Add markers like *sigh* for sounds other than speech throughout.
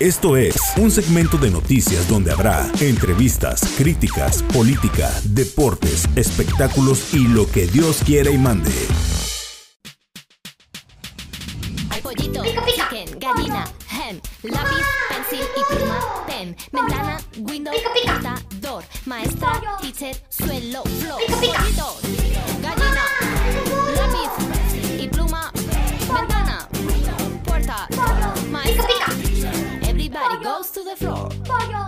Esto es un segmento de noticias donde habrá entrevistas, críticas, política, deportes, espectáculos y lo que Dios quiera y mande. Hay pollito, chicken, gallina, hen, lápiz, pencil y pluma, pen, ventana, window, computador, maestra, teacher, suelo, flow, pollito, Pollo, pollo.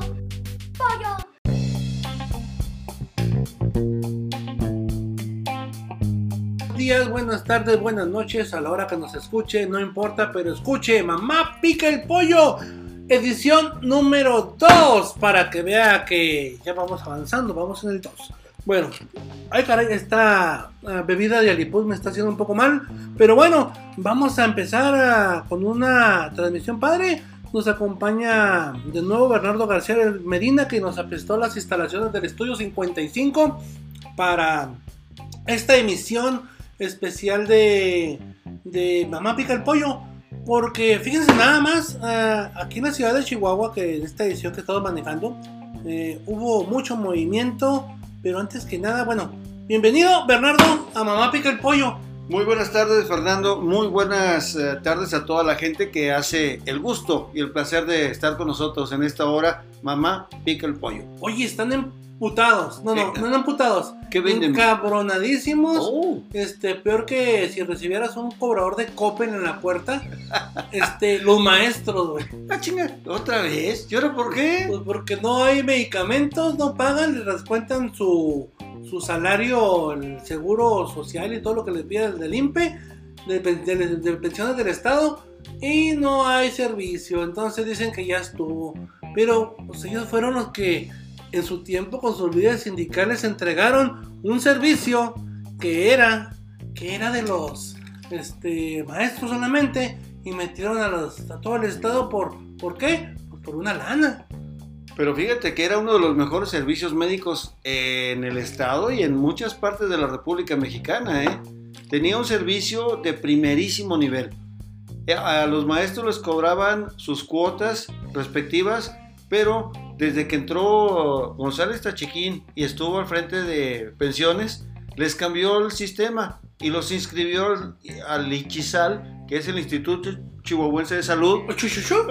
Días, buenas tardes, buenas noches, a la hora que nos escuche, no importa, pero escuche, mamá pica el pollo, edición número 2, para que vea que ya vamos avanzando, vamos en el 2. Bueno, ay caray, esta ah, bebida de Alipuz me está haciendo un poco mal, pero bueno, vamos a empezar ah, con una transmisión padre. Nos acompaña de nuevo Bernardo García Medina, que nos aprestó las instalaciones del estudio 55 para esta emisión especial de, de Mamá Pica el Pollo. Porque fíjense nada más, ah, aquí en la ciudad de Chihuahua, que en esta edición que estamos manejando, eh, hubo mucho movimiento. Pero antes que nada, bueno, bienvenido Bernardo a Mamá Pica el Pollo. Muy buenas tardes, Fernando. Muy buenas eh, tardes a toda la gente que hace el gusto y el placer de estar con nosotros en esta hora. Mamá, pica el pollo. Oye, están emputados. No, no, no, no emputados. ¿Qué venden? Encabronadísimos. Oh. Este, peor que si recibieras un cobrador de Copen en la puerta. *laughs* Este, los maestros, güey. Ah, chinga, ¿otra vez? ¿Y ahora por qué? Pues porque no hay medicamentos, no pagan, les descuentan su, su salario, el seguro social y todo lo que les pide del INPE, de, pen- de- de pensiones del Estado, y no hay servicio. Entonces dicen que ya estuvo. Pero pues, ellos fueron los que en su tiempo con sus líderes sindicales entregaron un servicio que era, que era de los este, maestros solamente y metieron a, todo el Estado por, ¿por qué? Pues por una lana. Pero fíjate que era uno de los mejores servicios médicos en el estado y en muchas partes de la República Mexicana, ¿eh? Tenía un servicio de primerísimo nivel. A los maestros les cobraban sus cuotas respectivas, pero desde que entró González Tachiquín y estuvo al frente de pensiones, les cambió el sistema y los inscribió al- al ICHISAL, que es el Instituto Chihuahuense de Salud,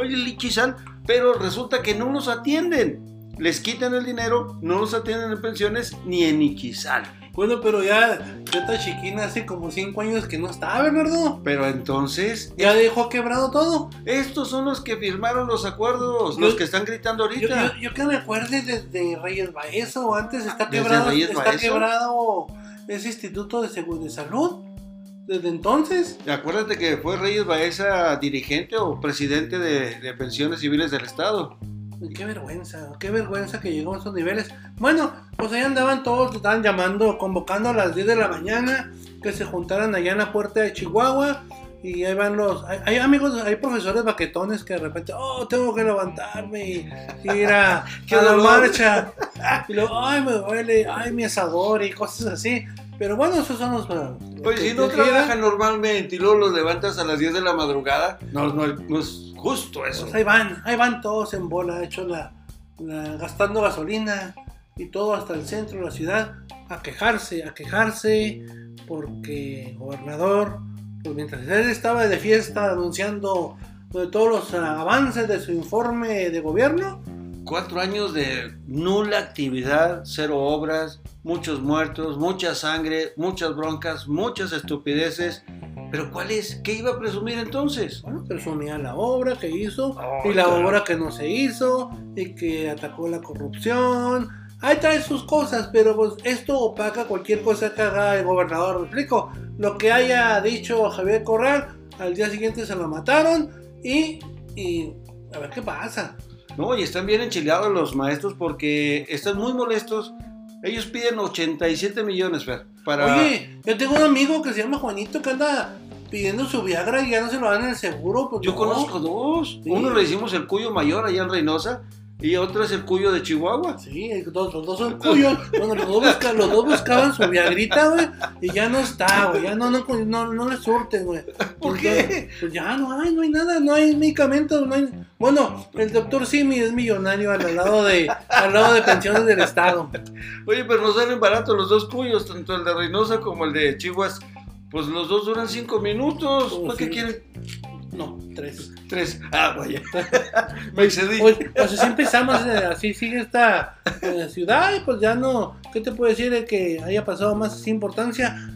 el Ichizal, pero resulta que no los atienden. Les quitan el dinero, no los atienden en pensiones ni en Ichizal. Bueno, pero ya Teta Chiquina hace como 5 años que no está, Bernardo. Pero entonces, Ya dejó quebrado todo. estos son los que firmaron los acuerdos, Yo- los que están gritando ahorita. yo- yo que me acuerde desde Reyes Baezo, antes está ¿Desde quebrado, Reyes está Baezo? quebrado ese instituto de seguro de salud. Desde entonces. Acuérdate que fue Reyes Baeza dirigente o presidente de, de pensiones civiles del Estado. Qué vergüenza, qué vergüenza que llegó a esos niveles. Bueno, pues ahí andaban todos, estaban llamando, convocando a las 10 de la mañana que se juntaran allá en la puerta de Chihuahua. Y ahí van los. Hay, hay amigos, hay profesores baquetones que de repente, oh, tengo que levantarme y, y ir a, *laughs* ¡Qué a la marcha. Y luego, ay, me duele, ay, mi asador y cosas así. Pero bueno, esos son los. que- si no trabajan normalmente y luego los levantas a las 10 de la madrugada, no, no, no es justo eso. Pues ahí van, ahí van todos en bola, hecho la, la- gastando gasolina y todo hasta el centro de la ciudad a quejarse, a quejarse, porque gobernador, pues mientras él estaba de fiesta anunciando de todos los avances de su informe de gobierno, Cuatro años de nula actividad, cero obras, muchos muertos, mucha sangre, muchas broncas, muchas estupideces. Pero ¿cuál es? ¿Qué iba a presumir entonces? bueno, presumía la obra que hizo Ay, y la claro. obra que no se hizo y que atacó la corrupción. Ahí trae sus cosas, pero pues esto opaca cualquier cosa que haga el gobernador. ¿Me explico? Lo que haya dicho Javier Corral, al día siguiente se lo mataron y, y a ver qué pasa. No, y están bien enchilados los maestros porque están muy molestos. Ellos piden 87 millones, Fer, para... Oye, yo tengo un amigo que se llama Juanito que anda pidiendo su Viagra y ya no se lo dan en el seguro. Pues Yo no. conozco dos. Sí. Uno le hicimos el cuyo mayor allá en Reynosa Y otro es el cuyo de Chihuahua. Sí, los dos, los dos son cuyos. Bueno, los dos, busca- los dos buscaban su viagrita, güey. Y ya no está, güey. Ya no, no, no, no le surten, güey. ¿Por Pues qué? Pues ya no hay, no hay nada, no hay medicamentos, no hay. Bueno, el doctor Simi es millonario al lado de, al lado de pensiones del Estado. Oye, pero nos salen baratos los dos cuyos, tanto el de Reynosa como el de Chihuahua. Pues los dos duran cinco minutos. Oh, ¿Para qué sí. quieren No, tres. tres? Ah, vaya. *laughs* Me excedí. Pues, pues así empezamos, eh, así sigue esta eh, ciudad y pues ya no, ¿qué te puedo decir de que haya pasado más así importancia?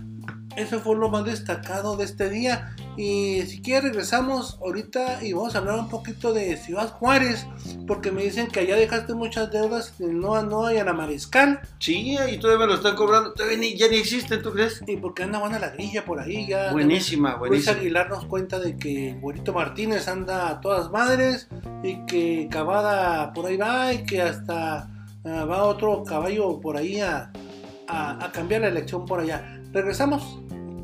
Eso fue lo más destacado de este día y si quieres regresamos ahorita y vamos a hablar un poquito de Ciudad Juárez porque me dicen que allá dejaste muchas deudas en Noa Noa y a la Mariscal Sí, y todavía me lo están cobrando. Todavía ni, ya ni existen, ¿tú crees? y porque anda buena la grilla por ahí ya. Buenísima, Luis buenísima. Aguilar nos cuenta de que el Güerito Martínez anda a todas madres y que Cavada por ahí va y que hasta ah, va otro caballo por ahí a, a- a cambiar la elección por allá. Regresamos,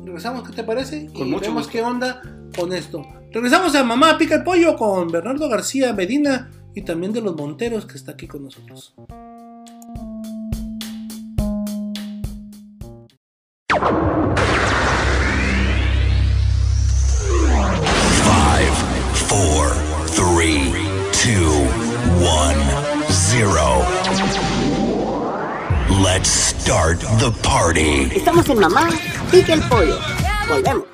regresamos, ¿qué te parece? Con y mucho vemos gusto. qué onda con esto. Regresamos a Mamá Pica el Pollo con Bernardo García Medina y también de los Monteros que está aquí con nosotros. Five, four, three, two, start the party. Estamos en Mamá Pica el Pollo. Volvemos.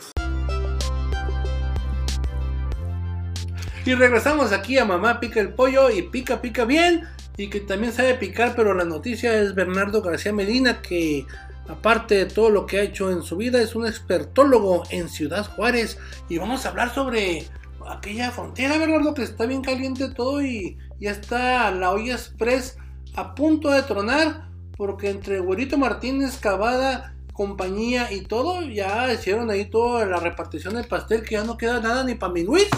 Y regresamos aquí a Mamá Pica el Pollo y pica, pica bien. Y que también sabe picar, pero la noticia es Bernardo García Medina, que aparte de todo lo que ha hecho en su vida, es un expertólogo en Ciudad Juárez. Y vamos a hablar sobre aquella frontera, Bernardo, que está bien caliente todo y ya está la olla express a punto de tronar. Porque entre Güerito Martínez, Cavada, compañía y todo, ya hicieron ahí toda la repartición del pastel que ya no queda nada ni para mi Luis.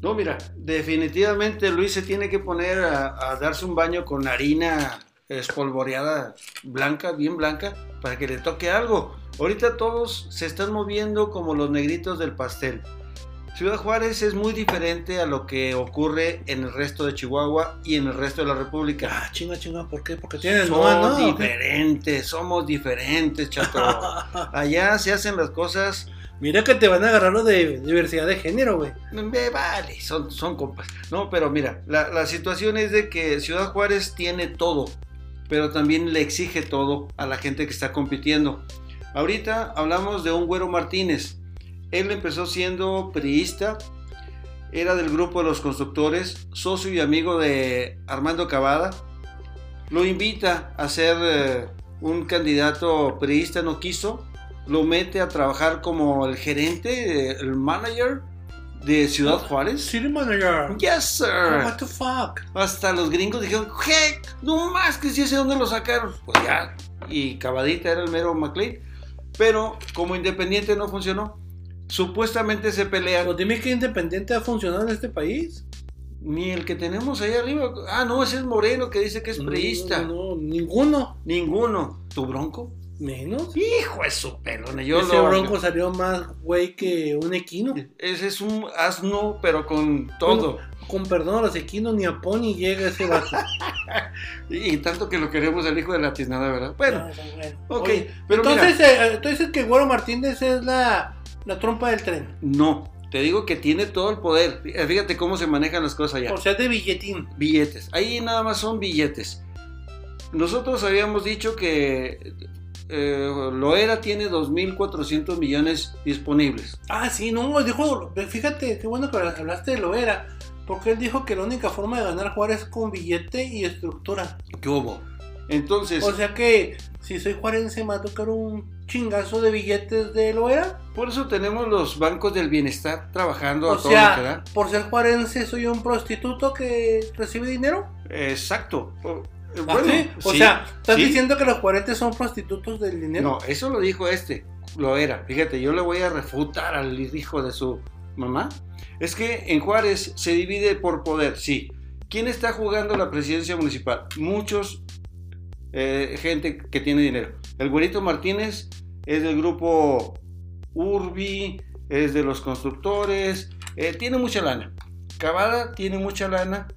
No, mira, definitivamente Luis se tiene que poner a, a darse un baño con harina espolvoreada blanca, bien blanca, para que le toque algo. Ahorita todos se están moviendo como los negritos del pastel. Ciudad Juárez es muy diferente a lo que ocurre en el resto de Chihuahua y en el resto de la República. Ah, chinga, chinga, ¿por qué? Porque tienen Somos diferentes, somos diferentes, chato. *laughs* Allá se hacen las cosas Mira que te van a agarrar lo de diversidad de género, güey. Me vale, son, son compas. No, pero mira, la, la situación es de que Ciudad Juárez tiene todo, pero también le exige todo a la gente que está compitiendo. Ahorita hablamos de un güero Martínez. Él empezó siendo priista, era del grupo de los constructores, socio y amigo de Armando Cavada. Lo invita a ser eh, un candidato priista, no quiso. Lo mete a trabajar como el gerente, el manager de Ciudad Juárez. City manager. Yes, sir. What the fuck? Hasta los gringos dijeron, ¿qué? No más que si sé dónde lo sacaron. Pues ya. Y Cavadita era el mero McLean. Pero como independiente no funcionó. Supuestamente se pelean. Pues dime que independiente ha funcionado en este país. Ni el que tenemos ahí arriba. Ah, no, ese es Moreno que dice que es priista. No, no, ninguno. Ninguno. ¿Tu bronco? Menos. Hijo de su pelona. Yo Ese lo- bronco salió más güey que un equino. Ese es un asno, pero con todo. Con perdón a los equinos, ni a Pony llega ese vato. *laughs* Y, tanto que lo queremos el hijo de la tiznada, ¿verdad? Bueno, No, ok, Oye, pero entonces, mira. eh, entonces que Güero Martínez es la, la trompa del tren. No, te digo que tiene todo el poder. Fíjate cómo se manejan las cosas allá. O sea, de billetín. Billetes. Ahí nada más son billetes. Nosotros habíamos dicho que eh, Loera tiene 2.400 millones disponibles. Ah, sí, no, dijo, fíjate, qué bueno que hablaste de Loera, porque él dijo que la única forma de ganar Juárez es con billete y estructura. ¿Qué hubo? Entonces, O sea que si soy juarense me va a tocar un chingazo de billetes de Loera. por eso tenemos los bancos del bienestar trabajando O a todo lo que sea, da. por ser juarense soy un prostituto que recibe dinero. Exacto. Eh, ¿Ah, bueno, sí? O sí, sea, ¿estás sí. diciendo que los juarenses son prostitutos del dinero? No, eso lo dijo este, lo era. Fíjate, yo le voy a refutar al hijo de su mamá. Es que en Juárez se divide por poder, sí. ¿Quién está jugando la presidencia municipal? Muchos eh, gente que tiene dinero. El güerito Martínez es del grupo Urbi, es de los constructores, eh, tiene mucha lana. Cavada tiene mucha lana,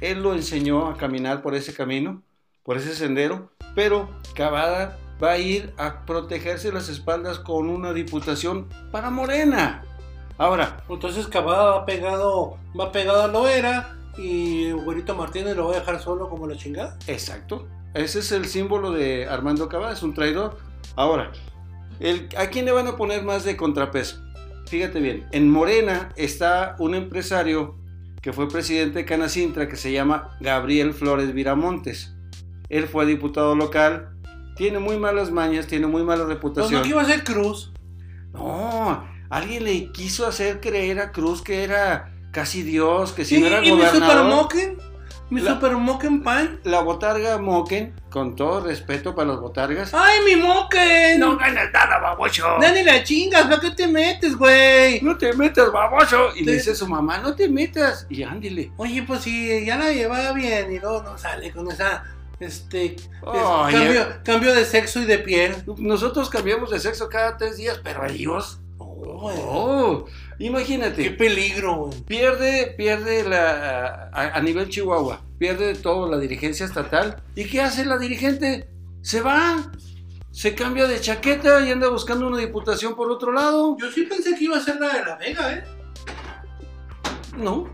él lo enseñó a caminar por ese camino, por ese sendero, pero Cavada va a ir a protegerse las espaldas con una diputación para Morena. Ahora, Entonces Cavada va pegado, va pegado a Loera y Güerito Martínez lo va a dejar solo como la chingada. exacto, ese es el símbolo de Armando Cavada, es un traidor. Ahora, el- ¿a quién le van a poner más de contrapeso? Fíjate bien, en Morena está un empresario que fue presidente de Canacintra que se llama Gabriel Flores Viramontes. Él fue diputado local, tiene muy malas mañas, tiene muy mala Pues reputación. no que iba a ser Cruz. No, alguien le quiso hacer creer a Cruz que era casi Dios, que si no era y gobernador. Moken, mi La- Super Moken Pan. La botarga Moken, con todo respeto para las botargas, ¡Ay, mi Moken! no ganas nada, baboso. Dani la chingas, ¿para qué te metes, güey? No te metas, baboso. Y le dice a su mamá, no te metas. Y ándile. Oye, pues si ya la llevaba bien y luego no sale con esa, este, es- cambio, eh. cambio de sexo y de piel. Nosotros cambiamos de sexo cada tres días, pero ellos. Oh, Qué imagínate. peligro, güey. Pierde, pierde la, a, a nivel Chihuahua, pierde todo la dirigencia estatal. ¿Y qué hace la dirigente? Se va, se cambia de chaqueta y anda buscando una diputación por otro lado. Yo sí pensé que iba a ser la de la Vega, ¿eh? No,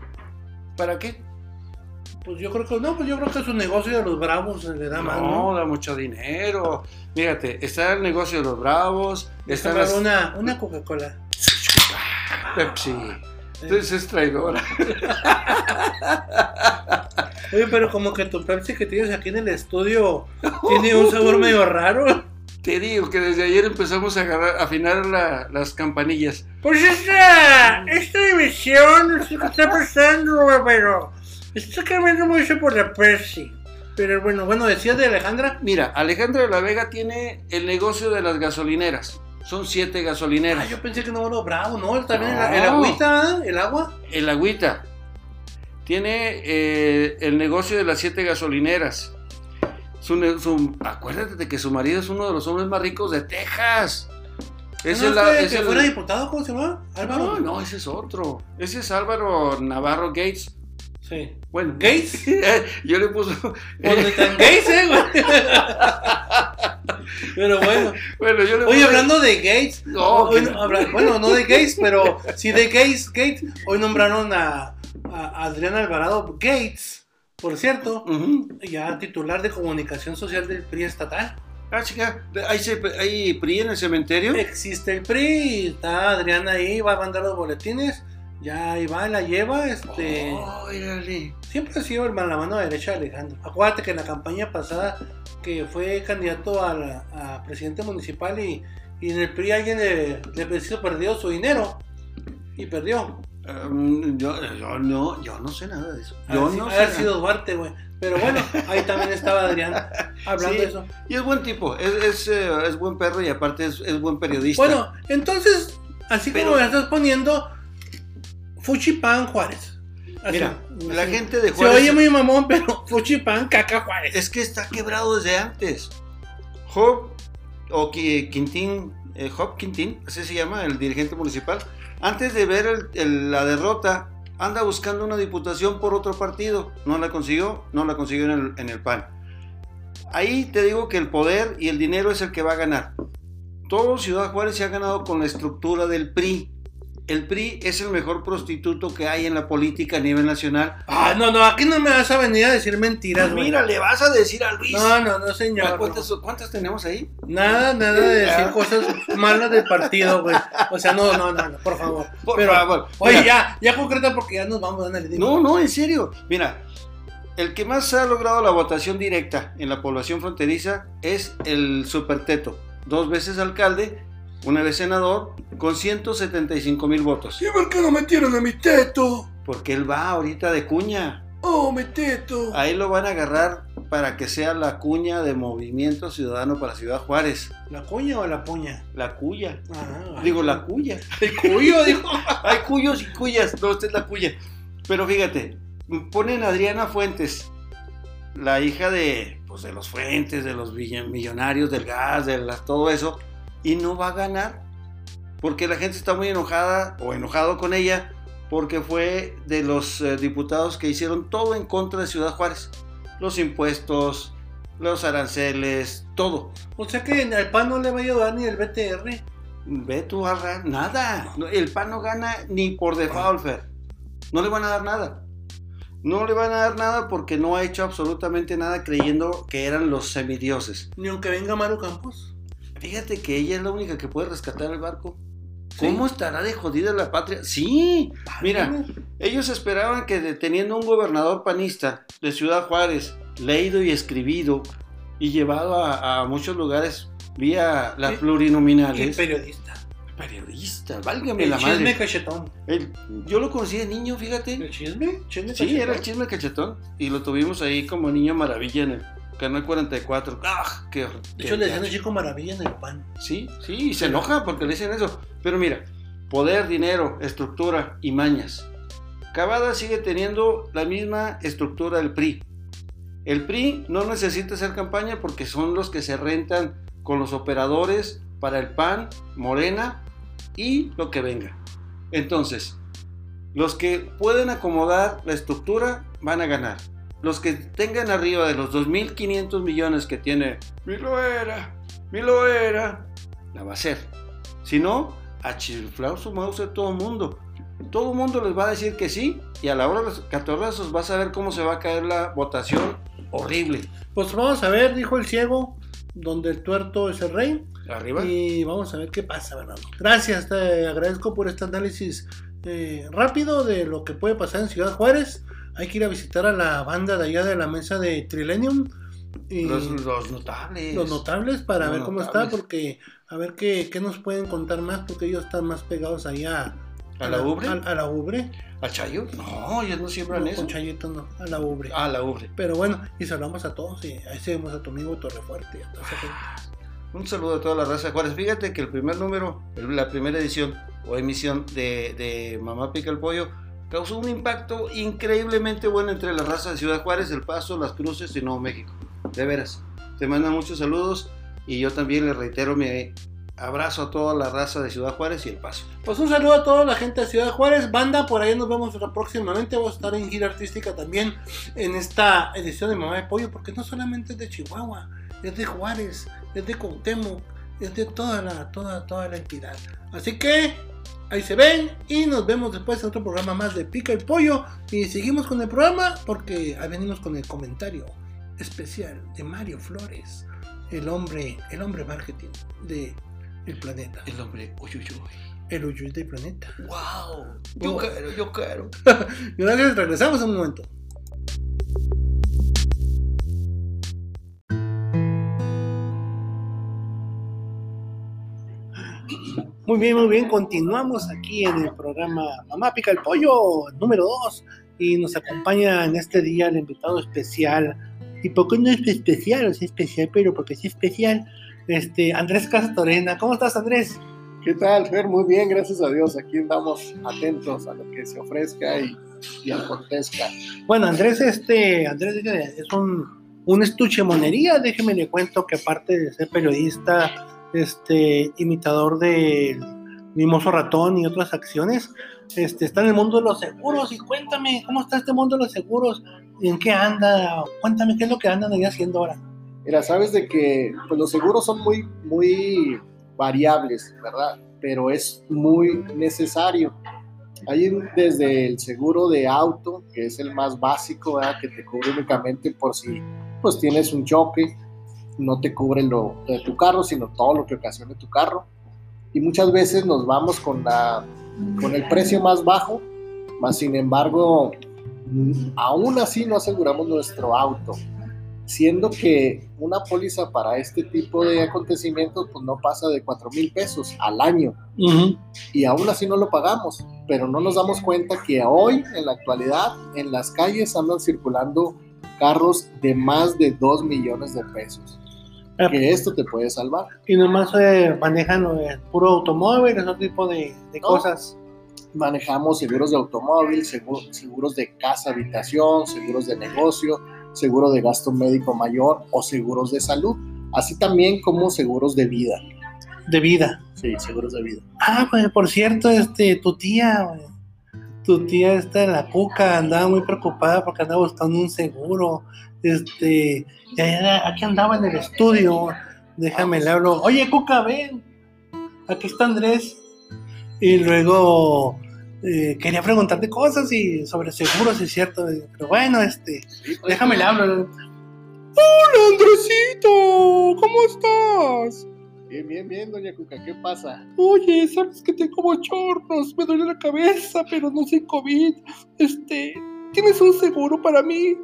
¿para qué? Pues yo creo que no, pues yo creo que su negocio de los bravos le da más, No, ¿no? da mucho dinero. Fíjate, está el negocio de los bravos, está Comprar las una, una Coca-Cola. Pepsi. Entonces es traidora. *laughs* Oye, pero como que tu Pepsi que tienes aquí en el estudio tiene un sabor medio raro. Te digo que desde ayer empezamos a agarrar, a afinar la- las campanillas. Pues esta, esta división, sé qué está pasando, pero está cambiando mucho por la Pepsi. Pero bueno, bueno, decías de Alejandra. Mira, Alejandra de la Vega tiene el negocio de las gasolineras. Son siete gasolineras. Ah, yo pensé que no era bravo, ¿no? También el, No. el agüita, ¿eh? el agua. El agüita. Tiene eh, el negocio de las siete gasolineras. Su, su- acuérdate de que su marido es uno de los hombres más ricos de Texas. Es ¿No el- fue es que el- fuera diputado, ¿cómo se llama? Álvaro. No, no, ese es otro. Ese es Álvaro Navarro Gates. Sí. Bueno, ¿Gates? *laughs* yo le puse. Pues *laughs* gays, ¿eh, güey? *laughs* Pero bueno. *laughs* bueno, yo le Oye, hablando de Gates, No, hoy que- no- habla- bueno, no de Gates, *laughs* pero sí de Gates, Gates, hoy nombraron a, a Adrián Alvarado Gates, por cierto, ya titular de comunicación social del PRI estatal. Ah, chica, ¿hay, ce- ¿hay PRI en el cementerio? Existe el PRI, y está Adrián ahí, va a mandar los boletines, ya ahí va, la lleva, este... Oh. Siempre ha sido el man- la mano derecha de Alejandro. Acuérdate que en la campaña pasada que fue candidato a, la- a presidente municipal y, y en el PRI alguien le, le perdió su dinero y perdió. Um, yo, yo no, yo no sé nada de eso. Yo no sé sido Duarte, güey. Pero bueno, ahí también estaba Adrián *laughs* hablando Sí. de eso. Y es buen tipo, es, es, eh, es buen perro y aparte es, es buen periodista. Bueno, entonces, así Pero- como me estás poniendo, Fuchipan Juárez. Así, Mira, la gente de Se Juárez oye muy mamón, *laughs* pero Fuchipan Caca Juárez. es que está quebrado desde antes. Job o Qui- Quintín, eh, Job Quintín, así se llama, el dirigente municipal, antes de ver el- el- la derrota, anda buscando una diputación por otro partido. No la consiguió, no la consiguió en el, en el PAN. Ahí te digo que el poder y el dinero es el que va a ganar. Todo Ciudad Juárez se ha ganado con la estructura del PRI. El PRI es el mejor prostituto que hay en la política a nivel nacional. Ah, no, no, aquí no me vas a venir a decir mentiras. Mira, le vas a decir a Luis. No, no, no, señor. ¿Cuántas, cuántas tenemos ahí? Nada, nada de decir cosas malas del partido, güey. O sea, no, no, no, no, por favor. Por Pero, favor. Oye, Mira, ya, ya concreta porque ya nos vamos, ándale, dime. No, no, en serio. Mira, el que más ha logrado la votación directa en la población fronteriza es el Superteto. Dos veces alcalde, una vez senador, con 175 mil votos. ¿Y por qué no metieron a mi teto? Porque él va ahorita de cuña. Oh, mi teto. Ahí lo van a agarrar para que sea la cuña de Movimiento Ciudadano para Ciudad Juárez. ¿La cuña o la puña? La cuya. Ah, Digo, la cuya. *laughs* El cuyo, dijo. *laughs* Hay cuyos y cuyas. No, esta es la cuya. Pero fíjate, ponen a Adriana Fuentes, la hija de, pues, de los Fuentes, de los millonarios del gas, de las- todo eso, y no va a ganar. Porque la gente está muy enojada o enojado con ella porque fue de los eh, diputados que hicieron todo en contra de Ciudad Juárez. Los impuestos, los aranceles, todo. O sea que al PAN no le va a ayudar ni el BTR. Ve tú, Arra, nada. El PAN no gana ni por default. No le van a dar nada. No le van a dar nada porque no ha hecho absolutamente nada creyendo que eran los semidioses. Ni aunque venga Maru Campos. Fíjate que ella es la única que puede rescatar el barco. ¿Sí? ¿Cómo estará de jodida la patria? Sí, mira, ellos esperaban que de- teniendo un gobernador panista de Ciudad Juárez, leído y escribido y llevado a, a muchos lugares vía las Sí. Plurinominales, periodista. periodista, válgame El la chisme madre. cachetón. El- yo lo conocí de niño, ¿El fíjate. chisme? ¿Chisme Sí, cachetón? era el chisme cachetón y lo tuvimos ahí como niño maravilla en el canal 44. ¡Ah! ¡Qué, De hecho, le decían gacho! el chico maravilla en el PAN. Sí, sí, y se enoja porque le dicen eso. Pero mira, poder, dinero, estructura y mañas. Cavada sigue teniendo la misma estructura del PRI. El PRI no necesita hacer campaña porque son los que se rentan con los operadores para el PAN, Morena y lo que venga. Entonces, los que pueden acomodar la estructura van a ganar. Los que tengan arriba de los 2.500 millones que tiene Miloera, Miloera, la va a hacer. Si no, a chiflar su mouse a todo el mundo. Todo el mundo les va a decir que sí y a la hora de los catorrazos vas a ver cómo se va a caer la votación horrible. Pues vamos a ver, dijo el ciego, donde el tuerto es el rey. Arriba. Y vamos a ver qué pasa, Bernardo. Gracias, te agradezco por este análisis eh, rápido de lo que puede pasar en Ciudad Juárez. Hay que ir a visitar a la banda de allá de la mesa de Trilenium. Y Los, los notables. los notables para Los ver cómo notables. está, porque a ver qué, qué nos pueden contar más, porque ellos están más pegados allá ¿A la ubre? A, a la ubre. ¿A Chayo? No, ellos no siembran No, eso. con Chayito no, a la ubre. Ah, la ubre. Pero bueno, y saludamos a todos y ahí seguimos a tu amigo Torrefuerte. y a toda esa gente. Un saludo a toda la raza de Juárez. Fíjate que el primer número, la primera edición o emisión de, de Mamá Pica el Pollo causó un impacto increíblemente bueno entre la raza de Ciudad Juárez, El Paso, Las Cruces y Nuevo México. De veras. Te mandan muchos saludos y yo también le reitero mi abrazo a toda la raza de Ciudad Juárez y El Paso. Pues un saludo a toda la gente de Ciudad Juárez, banda, por ahí nos vemos próximamente, vamos a estar en gira artística también en esta edición de Mamá de Pollo, porque no solamente es de Chihuahua, es de Juárez, es de Cuauhtémoc, es de toda la, toda, toda la entidad. Así que ahí se ven y nos vemos después en otro programa más de Pica el Pollo y seguimos con el programa porque ahí venimos con el comentario especial de Mario Flores, el hombre, el hombre marketing de el planeta. El hombre, uy, uy, uy. El Uyuy del planeta. ¡Wow! Yo quiero, yo quiero. Y *laughs* gracias, regresamos en un momento. Muy bien, muy bien. Continuamos aquí en el programa Mamá Pica el Pollo, número 2. Y nos acompaña en este día el invitado especial. ¿Y por qué no es especial? Es especial, pero porque es especial. Este, Andrés Castorena. ¿Cómo estás, Andrés? ¿Qué tal, Fer? Muy bien, gracias a Dios. Aquí andamos atentos a lo que se ofrezca y, y acontezca. Bueno, Andrés, este, Andrés es un, un estuche monería. Déjeme le cuento que aparte de ser periodista, este, imitador de Mimoso Ratón y otras acciones, este, está en el mundo de los seguros. Y cuéntame, ¿cómo está este mundo de los seguros? ¿En qué anda? Cuéntame, ¿qué es lo que andan ahí haciendo ahora? Mira, sabes de que pues, los seguros son muy, muy variables, ¿verdad? Pero es muy necesario. Hay desde el seguro de auto, que es el más básico, ¿verdad? que te cubre únicamente por si pues tienes un choque, no te cubre lo de tu carro, sino todo lo que ocasione tu carro. Y muchas veces nos vamos con, la, con el precio más bajo, más sin embargo, aún así no aseguramos nuestro auto siendo que una póliza para este tipo de acontecimientos pues no pasa de 4 mil pesos al año y aún así no lo pagamos, pero no nos damos cuenta que hoy en la actualidad en las calles andan circulando carros de más de 2 millones de pesos. Ah. Que esto te puede salvar. Y nomás eh, manejan eh, puro automóvil, ese tipo de, de No. cosas. Manejamos seguros de automóvil, segu- seguros de casa, habitación, seguros de negocio, seguro de gasto médico mayor o seguros de salud, así también como seguros de vida. De vida. Sí, seguros de vida. Ah, pues por cierto, este, tu tía, tu tía está en la cuca, andaba muy preocupada porque andaba buscando un seguro. Este, aquí andaba en el estudio. Déjame le hablo. Oye, Cuca, ven. Aquí está Andrés. Y luego eh, quería preguntarte cosas y sobre seguros, es cierto. Pero bueno, este, déjame le hablo. Hola, Andresito, ¿cómo estás? Bien, bien, bien, doña Cuca, ¿qué pasa? Oye, sabes que tengo bochornos, me duele la cabeza, pero no soy COVID. Este, ¿tienes un seguro para mí?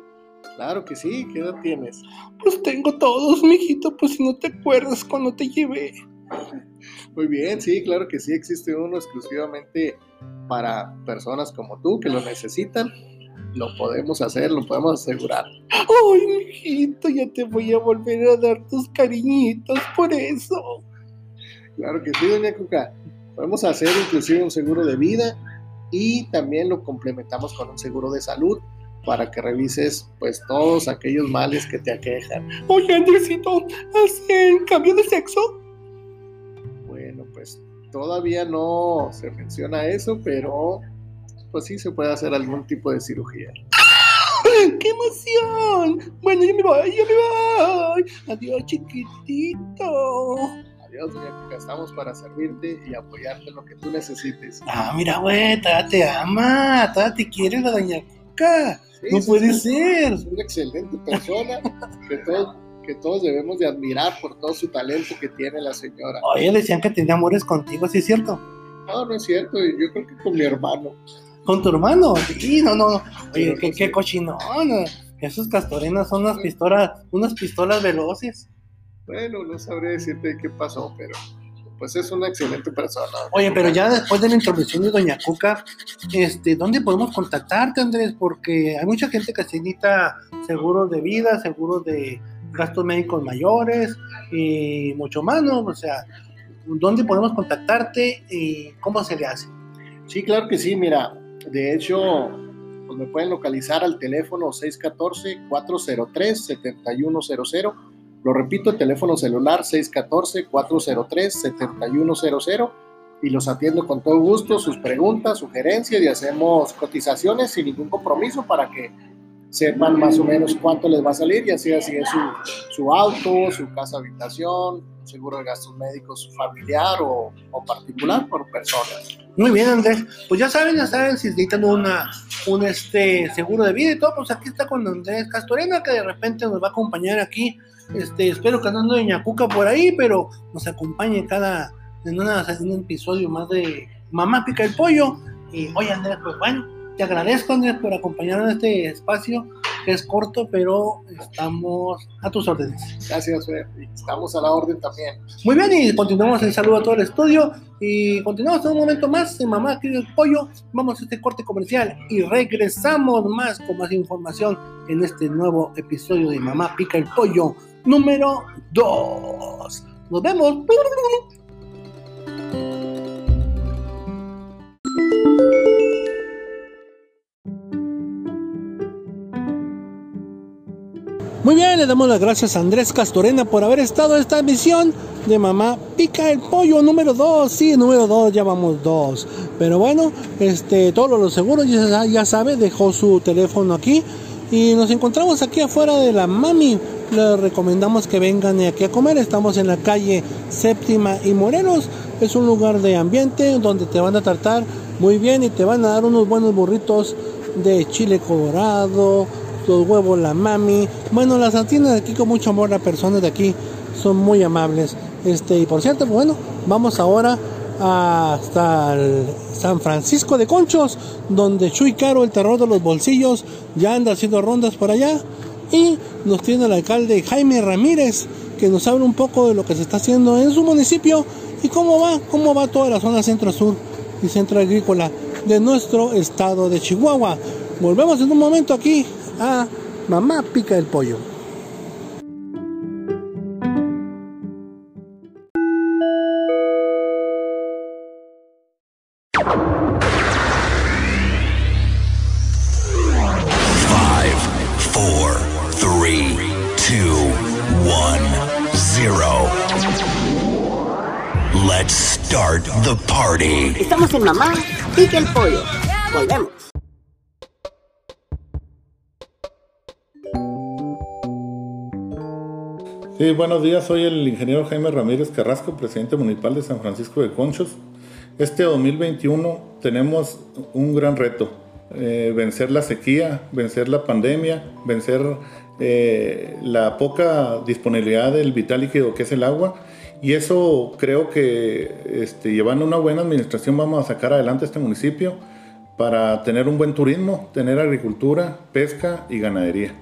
Claro que sí, ¿qué edad tienes? Pues tengo todos, mijito, pues si no te acuerdas cuando te llevé. Muy bien, sí, claro que sí, existe uno exclusivamente para personas como tú que lo necesitan. Lo podemos hacer, lo podemos asegurar. Ay, mijito, ya te voy a volver a dar tus cariñitos por eso. Claro que sí, doña Cuca. Podemos hacer inclusive un seguro de vida y también lo complementamos con un seguro de salud para que revises pues todos aquellos males que te aquejan. Oye, Andresito, ¿hacen cambio de sexo? Bueno, pues todavía no se menciona eso, pero pues sí se puede hacer algún tipo de cirugía. ¡Qué emoción! Bueno, ya me voy, ya me voy. Adiós, chiquitito. Adiós, doña Cuca, estamos para servirte y apoyarte en lo que tú necesites. Ah, mira, güey, te ama, te quiere la doña Sí, No puede ser. Es una excelente persona que todos, que todos debemos de admirar por todo su talento que tiene la señora. Oye, decían que tenía amores contigo, ¿sí es cierto? No, no es cierto, yo creo que con mi hermano. ¿Con tu hermano? Sí, no, no. no. Oye, qué, qué cochinón. Esos castorenas son unas pistolas, unas pistolas veloces. Bueno, no sabré decirte qué pasó, pero pues es una excelente persona. Oye, pero ya después de la introducción de Doña Cuca, este, ¿dónde podemos contactarte, Andrés? Porque hay mucha gente que se necesita seguros de vida, seguros de gastos médicos mayores y mucho más, ¿no? O sea, ¿dónde podemos contactarte y cómo se le hace? Sí, claro que sí, mira, de hecho, pues me pueden localizar al teléfono 614-403-7100. Lo repito, teléfono celular 614-403-7100 y los atiendo con todo gusto, sus preguntas, sugerencias y hacemos cotizaciones sin ningún compromiso para que sepan más o menos cuánto les va a salir, ya sea si es su, su auto, su casa habitación, seguro de gastos médicos familiar o, o particular por personas. Muy bien, Andrés. Pues ya saben, ya saben, si necesitan una, un este, seguro de vida y todo, pues aquí está con Andrés Castorena, que de repente nos va a acompañar aquí. Este, espero que andando Doña Cuca por ahí, pero nos acompañe cada, en, una- en un episodio más de Mamá Pica el Pollo. Y oye, Andrés, pues bueno, te agradezco, Andrés, por acompañarnos en este espacio, que es corto, pero estamos a tus órdenes. Gracias, Fer. Estamos a la orden también. Muy bien, y continuamos el saludo a todo el estudio. Y continuamos en un momento más en Mamá Pica el Pollo. Vamos a este corte comercial y regresamos más con más información en este nuevo episodio de Mamá Pica el Pollo número 2. Nos vemos. Muy bien, le damos las gracias a Andrés Castorena por haber estado en esta emisión de Mamá Pica el Pollo número 2. Sí, número 2, ya vamos 2. Pero bueno, este, todos los seguros ya, ya sabe, dejó su teléfono aquí. Y nos encontramos aquí afuera de la Mami. Les recomendamos que vengan aquí a comer. Estamos en la calle Séptima y Morelos. Es un lugar de ambiente donde te van a tratar muy bien y te van a dar unos buenos burritos de chile colorado, los huevos la mami. Bueno, las atienden aquí con mucho amor, las personas de aquí son muy amables. Este, y por cierto, pues bueno, vamos ahora hasta San Francisco de Conchos, donde Chuy Caro, el terror de los bolsillos, ya anda haciendo rondas por allá. Y nos tiene el alcalde Jaime Ramírez, que nos habla un poco de lo que se está haciendo en su municipio y cómo va, cómo va toda la zona centro-sur y centro agrícola de nuestro estado de Chihuahua. Volvemos en un momento aquí a Mamá Pica el Pollo. Start the party. Estamos en Mamá Pica el Pollo. Volvemos. Sí, buenos días. Soy el ingeniero Jaime Ramírez Carrasco, presidente municipal de San Francisco de Conchos. Este 2021 tenemos un gran reto, eh, vencer la sequía, vencer la pandemia, vencer eh, la poca disponibilidad del vital líquido que es el agua. Y eso creo que este, llevando una buena administración vamos a sacar adelante este municipio para tener un buen turismo, tener agricultura, pesca y ganadería.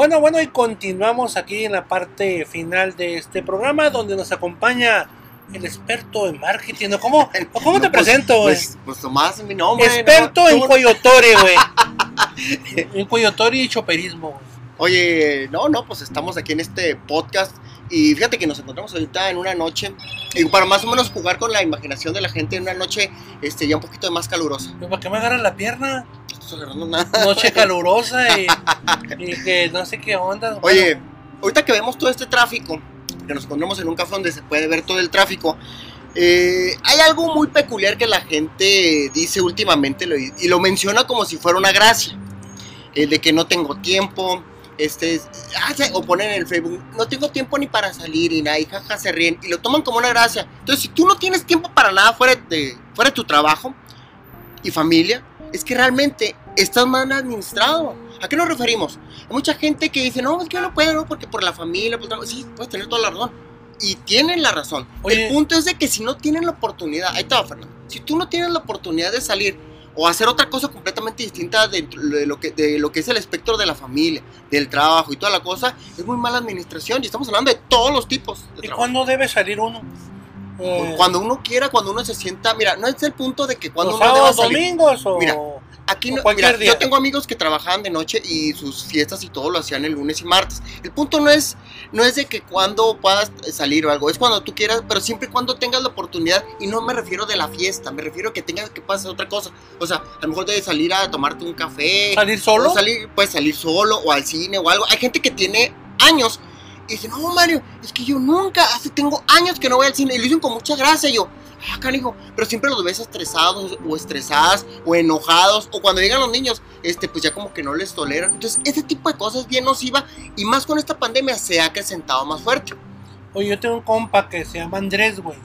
Bueno, bueno, y continuamos aquí en la parte final de este programa donde nos acompaña el experto en marketing. ¿Cómo, *laughs* cómo te Pues- presento? Pues, pues Tomás mi nombre. experto ¿no? en coyotore, güey. *laughs* en coyotore y choperismo. Oye, no, no, pues estamos aquí en este podcast y fíjate que nos encontramos ahorita en una noche, y para más o menos jugar con la imaginación de la gente en una noche este, ya un poquito más calurosa. Pues, ¿Para qué me agarran la pierna? Agarrando nada. Noche *laughs* calurosa y, y que no sé qué onda. Oye, ahorita que vemos todo este tráfico, que nos encontramos en un café donde se puede ver todo el tráfico, eh, hay algo muy peculiar que la gente dice últimamente lo- y lo menciona como si fuera una gracia. El de que no tengo tiempo, este, ah, o ponen en el Facebook, no tengo tiempo ni para salir y nada, y jaja, se ríen y lo toman como una gracia. Entonces, si tú no tienes tiempo para nada fuera de, fuera de tu trabajo y familia, es que realmente estás mal administrado. ¿A qué nos referimos? Hay mucha gente que dice, no, es que yo no puedo, no, porque por la familia, por el trabajo". sí, puedes tener toda la razón. Y tienen la razón. Oye. El punto es de que si no tienen la oportunidad, ahí está, Fernando, si tú no tienes la oportunidad de salir o hacer otra cosa completamente distinta dentro de lo que, de lo que es el espectro de la familia, del trabajo y toda la cosa, es muy mala administración. Y estamos hablando de todos los tipos de ¿Y trabajo. cuándo debe salir uno? Eh, Cuando uno quiera, cuando uno se sienta, mira, no es el punto de que cuando ¿Los uno deba sábados, salir. domingos o...? Mira, Aquí no, mira, día. yo tengo amigos que trabajaban de noche y sus fiestas y todo lo hacían el lunes y martes. El punto no es, no es de que cuando puedas salir o algo, es cuando tú quieras, pero siempre y cuando tengas la oportunidad. Y no me refiero de la fiesta, me refiero a que tengas que pasar otra cosa. O sea, a lo mejor debes salir a tomarte un café. ¿Salir solo? O salir, puedes salir solo o al cine o algo. Hay gente que tiene años y dice, no, Mario, es que yo nunca, hace, tengo años que no voy al cine. Y lo dicen con mucha gracia. Y yo, ah, canijo, pero siempre los ves estresados o estresadas o enojados. O cuando llegan los niños, este, pues ya como que no les toleran. Entonces, ese tipo de cosas bien nociva. Y más con esta pandemia se ha acrecentado más fuerte. Oye, yo tengo un compa que se llama Andrés, güey.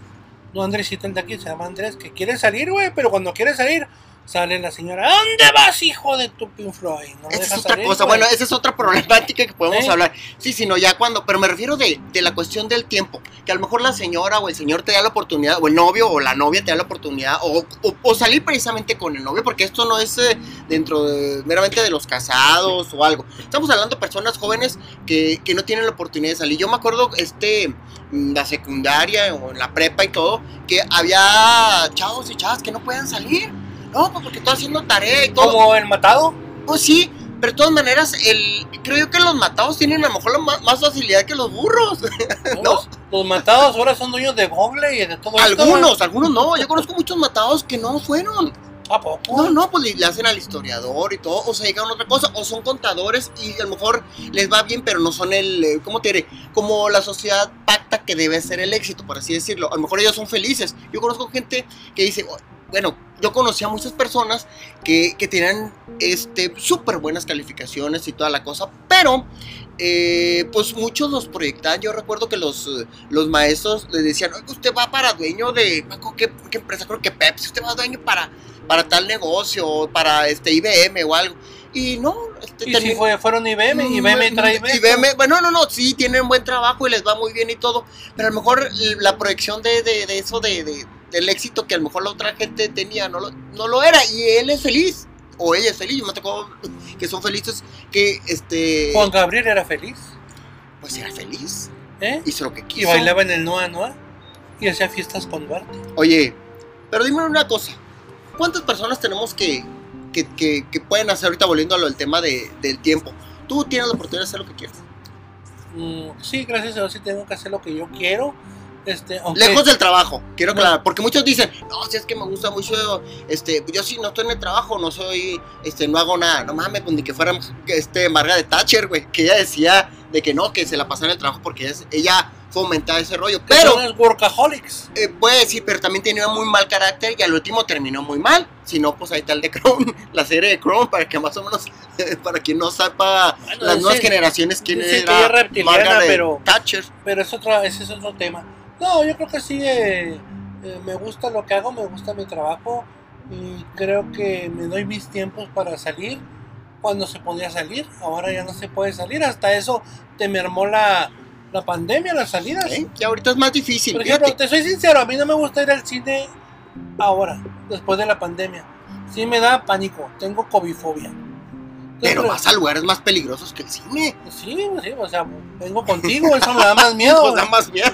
No Andresito el de aquí, se llama Andrés, que quiere salir, güey, pero cuando quiere salir, sale la señora, ¿a dónde vas, hijo de tu Pink Floyd? No Esa es otra salir, cosa, güey". bueno, esa es otra problemática que podemos ¿Eh? hablar. Sí, sino ya cuando, pero me refiero de, de la cuestión del tiempo, que a lo mejor la señora o el señor te da la oportunidad, o el novio o la novia te da la oportunidad, o, o- o salir precisamente con el novio, porque esto no es eh, dentro de, meramente de los casados o algo. Estamos hablando de personas jóvenes que, que no tienen la oportunidad de salir. Yo me acuerdo, este, mm, la secundaria o en la prepa y todo, que había chavos y chavas que no puedan salir. No, pues porque estoy haciendo tarea y todo. ¿Como el matado? Pues sí, pero de todas maneras, el, creo yo que los matados tienen a lo mejor la más facilidad que los burros. *laughs* ¿No? Los, los matados ahora son dueños de Google y de todo esto, algunos, algunos no. Yo conozco muchos matados que no fueron. ¿A poco? No, no, pues le, le hacen al historiador y todo, o se dedican a otra cosa, o son contadores y a lo mejor les va bien, pero no son el, eh, ¿cómo te diré? Como la sociedad pacta que debe ser el éxito, por así decirlo. A lo mejor ellos son felices. Yo conozco gente que dice, "Oh, bueno, yo conocí a muchas personas que, que tenían este, súper buenas calificaciones y toda la cosa, pero eh, pues muchos los proyectaban. Yo recuerdo que los, los maestros les decían, "Oiga, usted va para dueño de, ¿qué, qué empresa? Creo que Pepsi, usted va dueño para, para tal negocio, para este IBM o algo. Y no, este, Y si termin- fue, fueron IBM, IBM Mm, trae IBM. IBM, bueno, no, no, sí, tienen buen trabajo y les va muy bien y todo, pero a lo mejor la proyección de, de, de eso, de, de- del éxito que a lo mejor la otra gente tenía, no lo, no lo era, y él es feliz, o ella es feliz, yo me tocó *laughs* que son felices, que este, Juan Gabriel era feliz, pues era feliz, ¿eh? hizo lo que Y quiso. bailaba en el Noa Noa y hacía fiestas con Duarte. Oye, pero dime una cosa, ¿cuántas personas tenemos que, que, que, que pueden hacer ahorita volviendo a lo del tema de, del tiempo? Tú tienes la oportunidad de hacer lo que quieras. Mm, sí, gracias a Dios sí tengo que hacer lo que yo quiero. Este, Lejos del trabajo, quiero aclarar, porque muchos dicen, no, si es que me gusta mucho, este, yo sí no estoy en el trabajo, no soy, este, no hago nada, no mames, pues ni que fuera, este, Margaret Thatcher, güey, que ella decía de que no, que se la pasaba en el trabajo porque ella fomentaba ese rollo, pero, son los workaholics. eh, voy a decir, pero también tenía muy mal carácter y al último terminó muy mal, si no, pues ahí está el de Crown, *laughs* la serie de Crown, para que más o menos, *laughs* para quien no sepa, Bueno, las nuevas generaciones, quién que era reptiliana, pero- Thatcher. Pero es otro, ese es otro tema. No, yo creo que sí, eh, eh, me gusta lo que hago, me gusta mi trabajo y creo que me doy mis tiempos para salir cuando se podía salir. Ahora ya no se puede salir, hasta eso te mermó la, la pandemia, las salidas. ¿eh? Que ahorita es más difícil, Por ejemplo, fíjate. te soy sincero, a mí no me gusta ir al cine ahora, después de la pandemia. Sí me da pánico, tengo cobifobia. Pero vas a lugares más peligrosos que el cine. Sí, sí, o sea, vengo contigo, eso me da más *laughs* miedo. Pues da más miedo.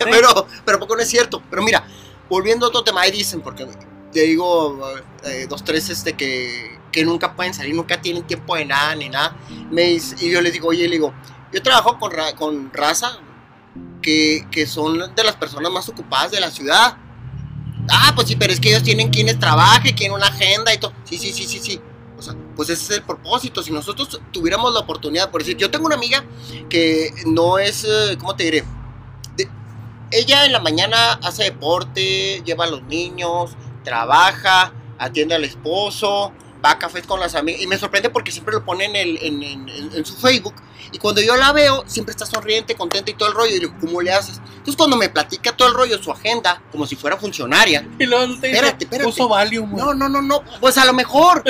Pero, pero poco no es cierto. Pero mira, volviendo a otro tema, ahí dicen, porque te digo, eh, dos, tres este, que, que nunca pueden salir, nunca tienen tiempo de nada ni nada. Me y yo les digo, oye, le digo, yo trabajo con, ra- con raza que, que son de las personas más ocupadas de la ciudad. Ah, pues sí, pero es que ellos tienen quienes trabajen, tienen una agenda y todo. Sí, sí, sí, sí, sí. O sea, pues ese es el propósito. Si nosotros tuviéramos la oportunidad, por decir, yo tengo una amiga que no es, eh, ¿cómo te diré? Ella en la mañana hace deporte, lleva a los niños, trabaja, atiende al esposo, va a cafés con las amigas. Y me sorprende porque siempre lo pone en, el- en- en- en- su Facebook. Y cuando yo la veo, siempre está sonriente, contenta y todo el rollo. Y digo, ¿cómo le haces? Entonces cuando me platica todo el rollo, su agenda, como si fuera funcionaria. *laughs* Y luego te Espérate, espérate. puso Valium. No, no, no, no. Pues a lo mejor.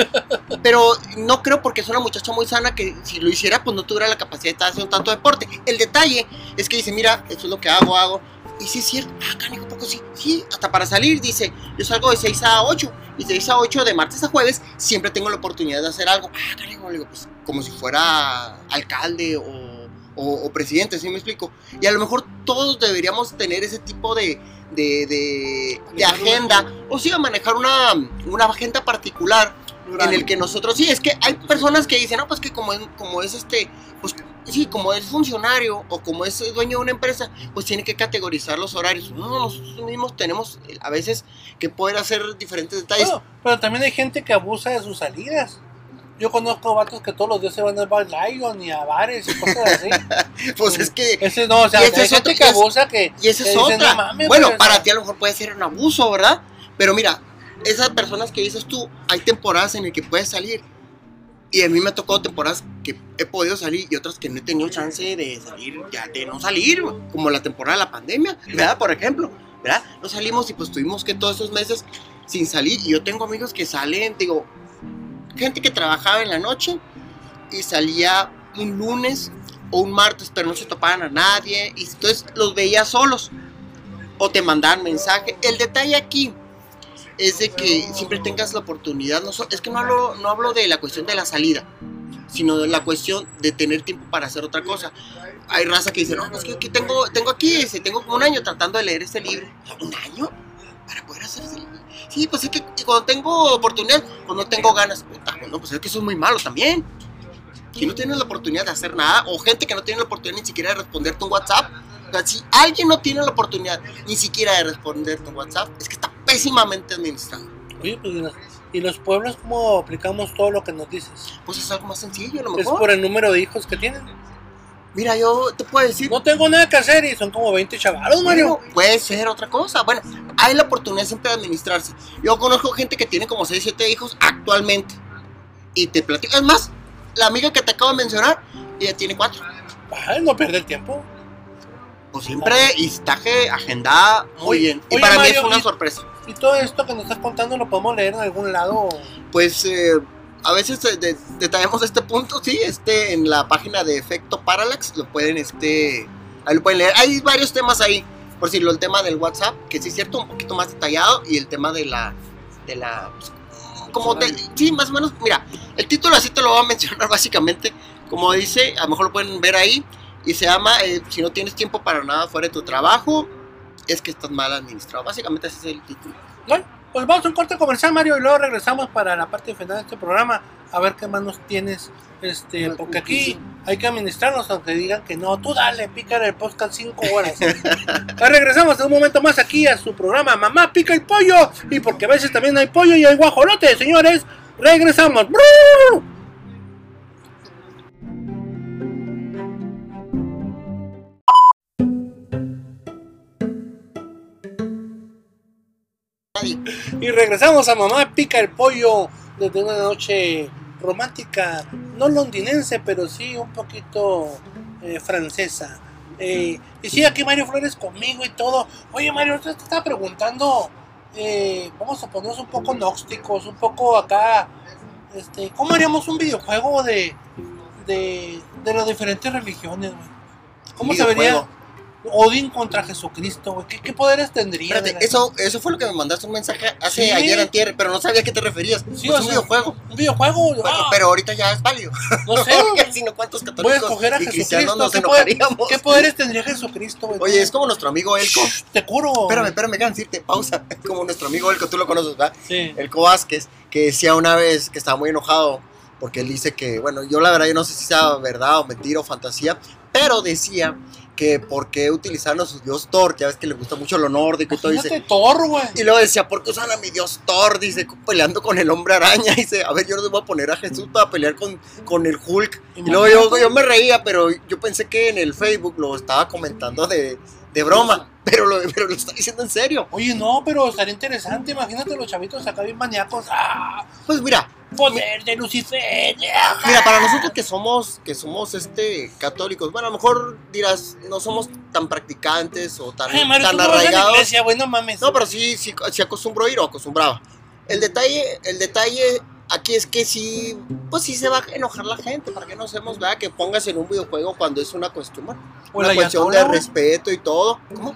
Pero no creo porque es una muchacha muy sana que si lo hiciera, pues no tuviera la capacidad de estar haciendo tanto deporte. El detalle es que dice, mira, esto es lo que hago, hago. Y sí es cierto. Ah, canijo, poco sí. Sí, hasta para salir, dice, yo salgo de 6 a 8. Y de 6 a 8, de martes a jueves, siempre tengo la oportunidad de hacer algo. Ah, canijo, le digo, pues como si fuera alcalde o, o- o presidente, ¿sí me explico? Y a lo mejor todos deberíamos tener ese tipo de, de, de, de agenda. O sí, a manejar una, una agenda particular en el que nosotros, sí, es que hay personas que dicen, no, pues que como es, como es este, pues sí, como es funcionario o como es dueño de una empresa, pues tiene que categorizar los horarios. No, nosotros mismos tenemos eh, a veces que poder hacer diferentes detalles. Bueno, pero también hay gente que abusa de sus salidas. Yo conozco vatos que todos los días se van al Bar Lion y a bares y cosas así. *laughs* pues es que... Ese no, o sea, hay es gente otra- que abusa que. Y esa es dicen, otra. "No mames, bueno, güey", o para ti a lo mejor puede ser un abuso, ¿verdad? Pero mira, esas personas que dices tú, hay temporadas en las que puedes salir. Y a mí me ha tocado temporadas que he podido salir y otras que no he tenido chance de salir, ya de no salir, como la temporada de la pandemia, ¿verdad? Por ejemplo, ¿verdad? No salimos y pues tuvimos que todos esos meses sin salir. Y yo tengo amigos que salen, digo, gente que trabajaba en la noche y salía un lunes o un martes, pero no se topaban a nadie. Y entonces los veía solos o te mandaban mensaje. El detalle aquí es de que siempre tengas la oportunidad, no so- es que no hablo, no hablo de la cuestión de la salida, sino de la cuestión de tener tiempo para hacer otra cosa. Hay raza que dice, no, pues que tengo, tengo aquí, ese, tengo como un año tratando de leer este libro. ¿Un año? Para poder hacer ese libro. Sí, pues es que cuando tengo oportunidad, cuando tengo ganas, no, pues es que eso es muy malo también. Que no tienes la oportunidad de hacer nada, o gente que no tiene la oportunidad ni siquiera de responderte un WhatsApp. O sea, si alguien no tiene la oportunidad ni siquiera de responderte un WhatsApp, es que está pésimamente administrado. Oye, pues, ¿y los- ¿y los pueblos cómo aplicamos todo lo que nos dices? Pues es algo más sencillo, a lo Es mejor. por el número de hijos que tienen. Mira, yo te puedo decir. No tengo nada que hacer y son como 20 chavalos, Mario. Bueno, puede ser otra cosa. Bueno, hay la oportunidad siempre de administrarse. Yo conozco gente que tiene como 6, 7 hijos actualmente. Y te platico. Es más, la amiga que te acabo de mencionar, ella tiene 4. Ay, no pierde el tiempo. Pues siempre y está ge- agendada muy Oye, bien. Y oye, para mí Mario, es una y- sorpresa. Y todo esto que nos estás contando lo podemos leer en algún lado. Pues eh, a veces eh, de- detallamos este punto, sí, este en la página de Efecto Parallax lo pueden, este, ahí lo pueden leer. Hay varios temas ahí, por si lo el tema del WhatsApp, que sí es cierto, un poquito más detallado, y el tema de la, de la, pues, como de, sí, más o menos, mira, el título así te lo voy a *laughs* mencionar básicamente, como dice, a lo mejor lo pueden ver ahí, y se llama, eh, si no tienes tiempo para nada fuera de tu trabajo, es que estás mal administrado. Básicamente ese es el título. Bueno, pues vamos a un corte comercial, Mario, y luego regresamos para la parte final de este programa. A ver qué más nos tienes. Este, porque aquí, hay que administrarnos aunque digan que no. Tú dale, pícale el podcast 5 horas. *laughs* Ya regresamos en un momento más aquí a su programa Mamá Pica el Pollo. Y porque a veces también hay pollo y hay guajolote, señores. Regresamos. ¡Brrr! Y regresamos a Mamá Pica el Pollo desde una noche romántica, no londinense, pero sí un poquito eh, francesa. Eh, y sí, aquí Mario Flores conmigo y todo. Oye, Mario, te estaba preguntando, eh, vamos a ponernos un poco gnósticos, un poco acá. Este, ¿Cómo haríamos un videojuego de, de, de las diferentes religiones, güey? ¿Cómo se vería. Odín contra Jesucristo, güey? ¿Qué, qué poderes tendría? Espérate, eso, eso fue lo que me mandaste un mensaje hace Sí. ayer antier, pero no sabía a qué te referías. Sí, Pues un sea, videojuego. Un videojuego, Bueno, ah, pero ahorita ya es válido. no *laughs* sé, Porque güey. si no, ¿cuántos Voy a católicos escoger a y Jesucristo. nos ¿Qué, enojaríamos? ¿Qué poderes tendría Jesucristo, güey? Oye, es como nuestro amigo Elco. Shh, Te curo. Espérame, espérame, déjame decirte, pausa. Como nuestro amigo Elco, tú lo conoces, ¿verdad? Sí. Elco Vázquez, que decía una vez que estaba muy enojado porque él dice que, bueno, yo la verdad yo no sé si sea verdad o mentira o fantasía, pero decía que por qué utilizaron a su dios Thor, ya ves que le gusta mucho lo nórdico y todo, dice, Imagínate Thor, güey. y luego decía, ¿por qué usan a mi dios Thor? Dice, peleando con el hombre araña. *laughs* Dice, a ver, yo no le voy a poner a Jesús para pelear con, con el Hulk. Y luego yo, yo me reía, pero yo pensé que en el Facebook lo estaba comentando de, de broma. Pero lo, pero lo está diciendo en serio. Oye, no, pero estaría interesante. Imagínate los chavitos acá bien maníacos. ¡Ah! Pues mira, Poder de Lucifer. mira, para nosotros que somos, que somos este católicos, bueno, a lo mejor dirás, no somos tan practicantes o tan, Ay, Mario, tan tú no vas a la arraigados. iglesia, güey, no mames. No, pero sí, sí, sí acostumbro ir o acostumbraba. El detalle, el detalle aquí es que sí, pues sí se va a enojar la gente. ¿Para qué no hacemos, verdad? Que pongas en un videojuego cuando es una cuestión, bueno, una cuestión de respeto y todo. ¿Cómo?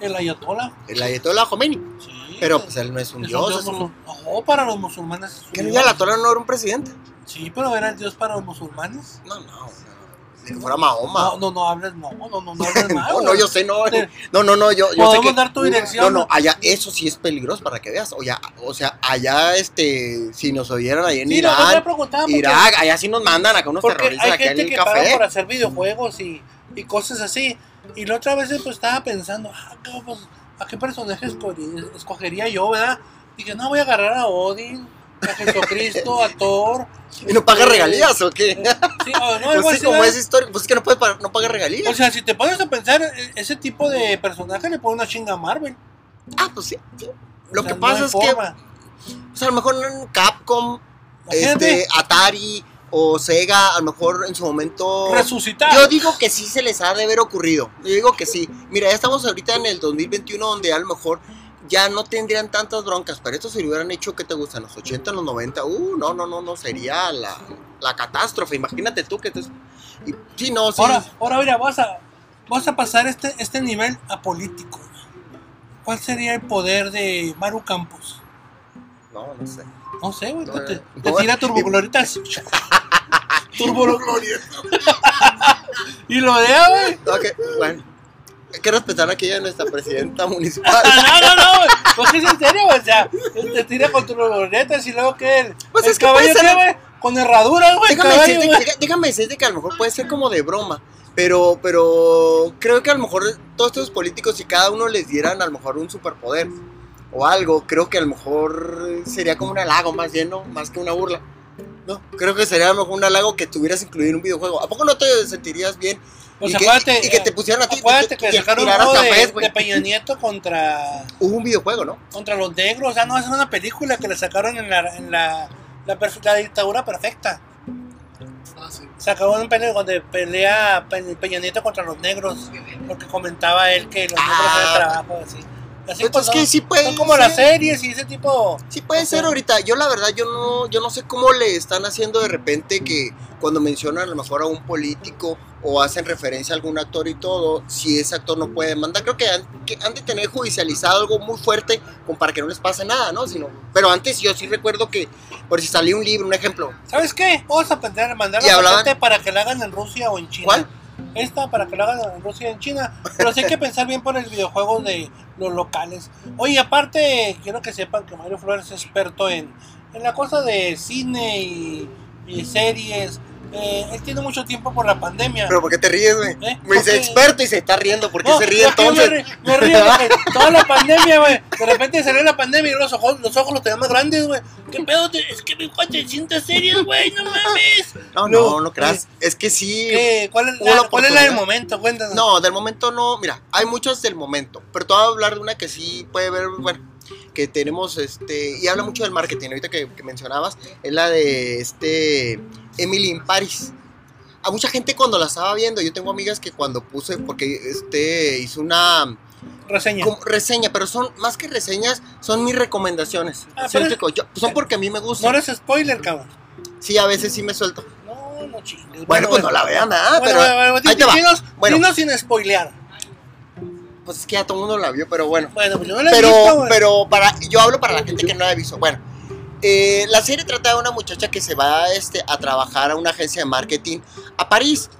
El Ayatollah. El Ayatollah Khomeini. Sí. Pero pues él no es un Es dios. un es un- No, para los musulmanes. es un Que dios. la Ayatollah no era un presidente. Sí, pero era el dios para los musulmanes. No, no, que fuera Mahoma. No, no, no hables, no, no, no, no hables *laughs* mal. No, no, yo sé, no. No, no, no, yo, yo sé ¿Podemos que. dar tu dirección? No, no, allá, eso sí es peligroso para que veas. O, ya, o sea, allá, este, si nos oyeran ahí en Sí, Irán, Irak, allá sí nos mandan acá unos terroristas hay aquí en el que paga café. por hacer videojuegos y, y cosas así. Y la otra vez pues estaba pensando, ah, pues, ¿a qué personaje escogería, yo, verdad? Dije, no, voy a agarrar a Odin, a Jesucristo, a Thor. ¿Y no paga este, regalías o qué? Sí, o no, *laughs* Pues sí, como es histórico, pues es que no puede pa- no paga regalías. O sea, si te pones a pensar, e- ese tipo de personaje le pone una chinga a Marvel. ah, pues sí. sí. Lo O sea, que no pasa es que, o sea, a lo mejor en Capcom, Imagínate, este, Atari o Sega, a lo mejor en su momento. resucitar. Yo digo que sí se les ha de haber ocurrido. Yo digo que sí. Mira, ya estamos ahorita en el 2021 donde a lo mejor ya no tendrían tantas broncas, pero esto si lo hubieran hecho, ¿qué te gustan? ¿Los 80, los 90? Uh, no, no, no, no, sería la, la catástrofe. Imagínate tú que te... y- sí, no, sí. Ahora, ahora mira, vas a, vas a pasar este, este nivel a político. ¿Cuál sería el poder de Maru Campos? No, no sé. No sé, güey. No, te, te tira turbogloritas. *laughs* Turbogloritas. *laughs* y lo deja, güey. Ok, bueno. Hay que respetar aquí a nuestra presidenta municipal. *laughs* No, no, no, güey. Pues es en serio, güey. O sea, te tira con turbogloritas y luego que el, Pues el es que caballo qué, güey, con herraduras, güey. déjame, caballo, decirte, güey. déjame decirte que a lo mejor puede ser como de broma. Pero, pero creo que a lo mejor todos estos políticos, si cada uno les dieran a lo mejor un superpoder o algo, creo que a lo mejor sería como un halago más lleno, más que una burla. No, creo que sería a lo mejor un halago que tuvieras incluido en un videojuego. ¿A poco no te sentirías bien? Pues y, que, acuérdate, y que te pusieran a ti. Acuérdate que y sacaron un tiraras juego de, cafés, güey. de Peña Nieto contra, Hubo un videojuego, ¿no? contra los negros. O sea, no, es una película que le sacaron en la, en la, la, dictadura perfecta. Sacaron un pelea donde pelea Pe- Peña Nieto contra los negros. Porque comentaba él que los negros Ah, hacen trabajo así. Así Pues pues, es que sí puede son como las ser. series y ese tipo. Sí puede O ser sea- ahorita. Yo la verdad, yo no, yo no sé cómo le están haciendo de repente que cuando mencionan a lo mejor a un político o hacen referencia a algún actor y todo, si ese actor no puede demandar, creo que han, que han de tener judicializado algo muy fuerte como para que no les pase nada, ¿no? Sino, pero antes yo sí recuerdo que, por si salía un libro, un ejemplo, ¿Sabes qué? Vamos a pensar, mandar Y a la gente para que la hagan en Rusia o en China. ¿Cuál? Esta para que la hagan en Rusia y en China. Pero sí hay que pensar bien por el videojuego de los locales. Oye, aparte, quiero que sepan que Mario Flores es experto en, en la cosa de cine y series. Eh, él tiene mucho tiempo por la pandemia. Pero ¿por qué te ríes, güey? ¿Eh? Me dice experto y se está riendo. ¿Por qué No, se ríe entonces? Me, me río porque *laughs* toda la pandemia, güey. De repente salió la pandemia y los ojos, los ojos los tenía más grandes, güey. ¿Qué pedo? Te- Es que me 400 series, güey, no mames. No, No, no, no creas. Es que sí. ¿Cuál es la, cuál es la del momento? Cuéntanos. No, del momento no. Mira, hay muchas del momento. Pero te voy a hablar de una que sí puede ver, bueno, que tenemos, este, y habla mucho del marketing. Ahorita que, que mencionabas, es la de este Emily in Paris. A mucha gente cuando la estaba viendo, yo tengo amigas que cuando puse, porque este hizo una Reseña. como reseña, pero son más que reseñas, son mis recomendaciones. Ah, ¿Sí pero- me explico? Yo- son porque a mí me No gustan. eres spoiler, cabrón. Sí, a veces sí me suelto. No, no chingues. Bueno, pues no la vean, ¿verdad? Bueno, pero bueno, bueno, ahí te va. dinos, Bueno. dinos sin spoilear. Pues es que ya todo el mundo la vio, pero bueno. Bueno, pues yo no la he pero, visto, pero para, yo hablo para la gente que no la ha visto. Bueno, eh, la serie trata de una muchacha que se va este, a trabajar a una agencia de marketing a París.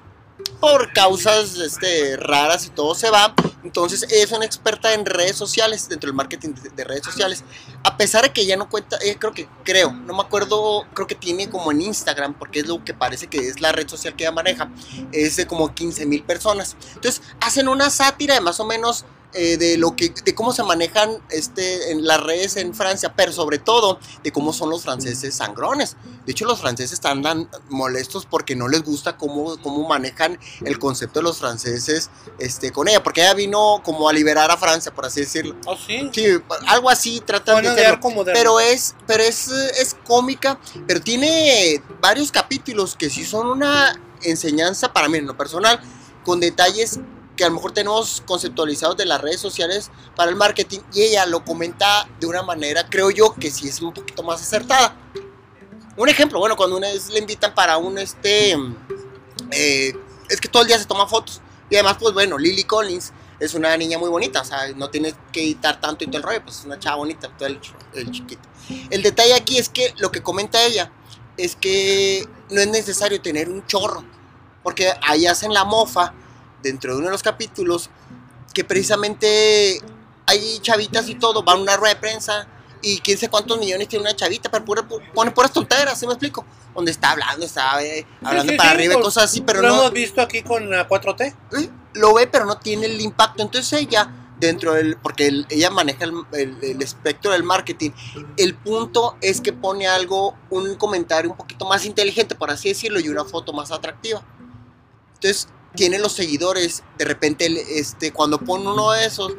Por causas este, raras y todo se va. Entonces es una experta en redes sociales, dentro del marketing de, de redes sociales. A pesar de que ya no cuenta, eh, creo que, creo, no me acuerdo, creo que tiene como en Instagram, porque es lo que parece que es la red social que ella maneja, es de como 15 mil personas. Entonces hacen una sátira de más o menos eh, de lo que de cómo se manejan este en las redes en Francia, pero sobre todo de cómo son los franceses sangrones. De hecho, los franceses están tan molestos porque no les gusta cómo, cómo manejan el concepto de los franceses este, con ella, porque ella vino como a liberar a Francia, por así decirlo. Oh, sí. Sí, algo así tratan Bueno, de hacerlo. Pero es, pero es, es cómica, pero tiene varios capítulos que sí son una enseñanza para mí en lo personal, con detalles que a lo mejor tenemos conceptualizados de las redes sociales para el marketing y ella lo comenta de una manera, creo yo, que sí es un poquito más acertada. Un ejemplo, bueno, cuando una vez le invitan para un este, eh, es que todo el día se toma fotos y además, pues bueno, Lily Collins es una niña muy bonita, o sea, no tiene que editar tanto y todo el rollo, pues es una chava bonita, todo el, el chiquito. El detalle aquí es que lo que comenta ella es que no es necesario tener un chorro, porque ahí hacen la mofa dentro de uno de los capítulos que precisamente hay chavitas y todo, van a una rueda de prensa y quién sé cuántos millones tiene una chavita, pero pura- pu- pone puras tonteras, ¿sí me explico? Donde está hablando, está eh, hablando sí, para sí, arriba y pues, cosas así, pero lo no hemos visto aquí con la 4T. ¿eh? lo ve, pero no tiene el impacto. Entonces ella, dentro del, porque el- ella maneja el, el- el espectro del marketing, el punto es que pone algo, un comentario un poquito más inteligente, por así decirlo, y una foto más atractiva. Entonces tiene los seguidores, de repente este, cuando pone uno de esos,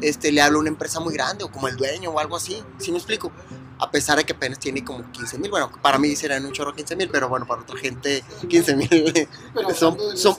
este, le habla a una empresa muy grande o como el dueño o algo así, ¿sí me explico? A pesar de que apenas tiene como 15 mil, bueno, para mí serán un chorro 15 mil, pero bueno, para otra gente 15 mil son, son-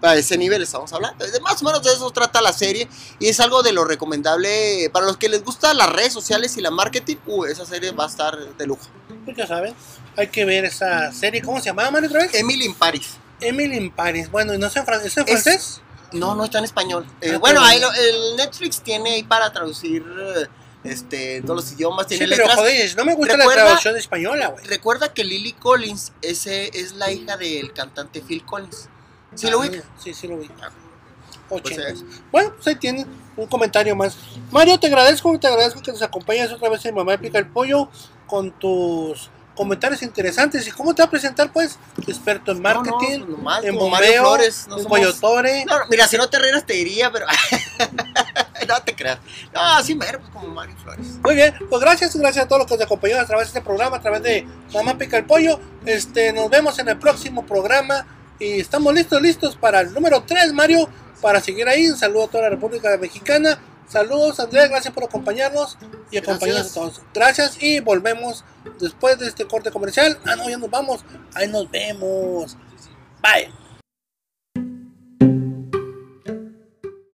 a ese nivel estamos hablando. De más o menos de eso trata la serie y es algo de lo recomendable para los que les gustan las redes sociales y la marketing. Uh, esa serie va a estar de lujo. Pues ya saben, hay que ver esa serie. ¿Cómo se llamaba, Mario, otra vez? Emily in Paris. Emily in Paris. Bueno, ¿y no es en, fran- ¿es en francés? No, no está en español. Eh, Ah, bueno, pero- ahí lo- el Netflix tiene ahí para traducir eh, este, todos los idiomas, Sí, pero letras. joder, no me gusta Recuerda- la traducción española, güey. Recuerda que Lily Collins ese es la hija del cantante Phil Collins. ¿Sí lo Ah, ubica? Sí, sí lo vi. Pues, Ochentas. eh, Bueno, pues ahí tienen un comentario más. Mario, te agradezco, te agradezco que nos acompañes otra vez en Mamá Pica el Pollo con tus comentarios interesantes. ¿Y cómo te va a presentar, pues? Experto en No, no, marketing, pues en bombeo, Flores, no en somos- coyotore. No, mira, si no te rieras te diría, pero. *laughs* no te creas. No, así mero, pues como Mario Flores. Muy bien, pues gracias, gracias a todos los que nos acompañaron a través de este programa, a través de Mamá Pica el Pollo. Este, nos vemos en el próximo programa y estamos listos, listos para el número 3, Mario, para seguir ahí. Un saludo a toda la República Mexicana. Saludos, Andrés, gracias por acompañarnos y acompañarnos a todos. Gracias y volvemos después de este corte comercial. Ah, no, ya nos vamos. Ahí nos vemos. Bye.